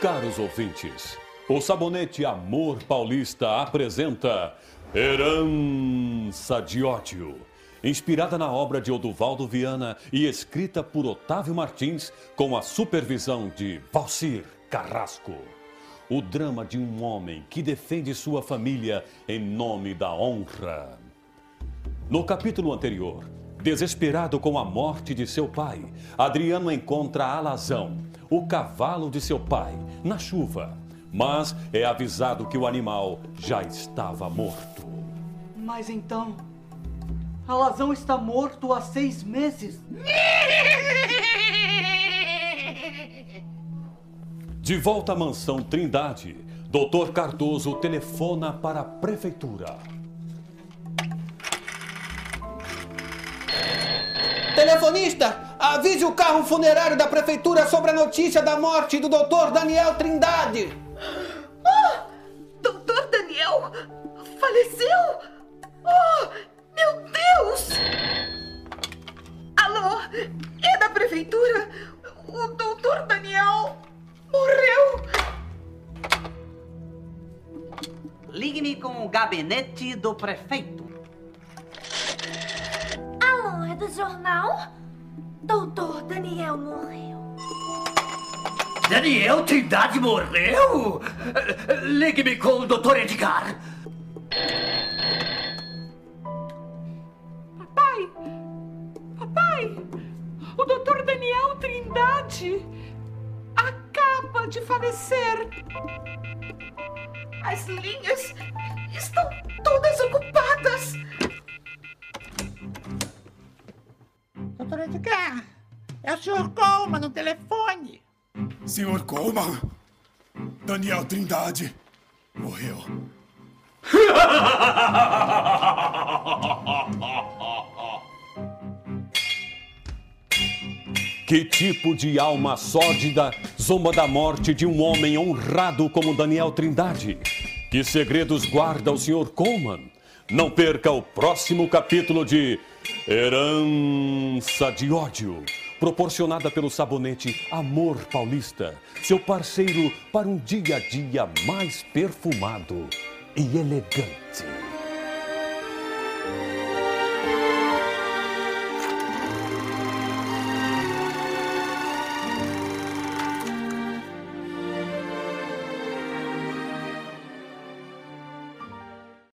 Caros ouvintes, o sabonete Amor Paulista apresenta Herança de Ódio. Inspirada na obra de Oduvaldo Viana e escrita por Otávio Martins, com a supervisão de Valcir Carrasco. O drama de um homem que defende sua família em nome da honra. No capítulo anterior, desesperado com a morte de seu pai, Adriano encontra Alazão, o cavalo de seu pai, na chuva, mas é avisado que o animal já estava morto. Mas então, Alazão está morto há seis meses. De volta à mansão Trindade, Dr. Cardoso telefona para a prefeitura. Telefonista, avise o carro funerário da prefeitura sobre a notícia da morte do Dr. Daniel Trindade. Oh, doutor Daniel faleceu? Oh, meu Deus! Alô, é da prefeitura? O doutor Daniel morreu? Ligue-me com o gabinete do prefeito. Alô, é do jornal? Doutor Daniel morreu. Daniel Trindade morreu? Ligue-me com o Dr. Edgar. Papai! Papai! O doutor Daniel Trindade acaba de falecer. As linhas estão Doutor Edgar, é o senhor Coleman no telefone. Senhor Coleman, Daniel Trindade morreu. Que tipo de alma sórdida zomba da morte de um homem honrado como Daniel Trindade? Que segredos guarda o Sr. Coleman? Não perca o próximo capítulo de Herança de Ódio, proporcionada pelo sabonete Amor Paulista, seu parceiro para um dia a dia mais perfumado e elegante.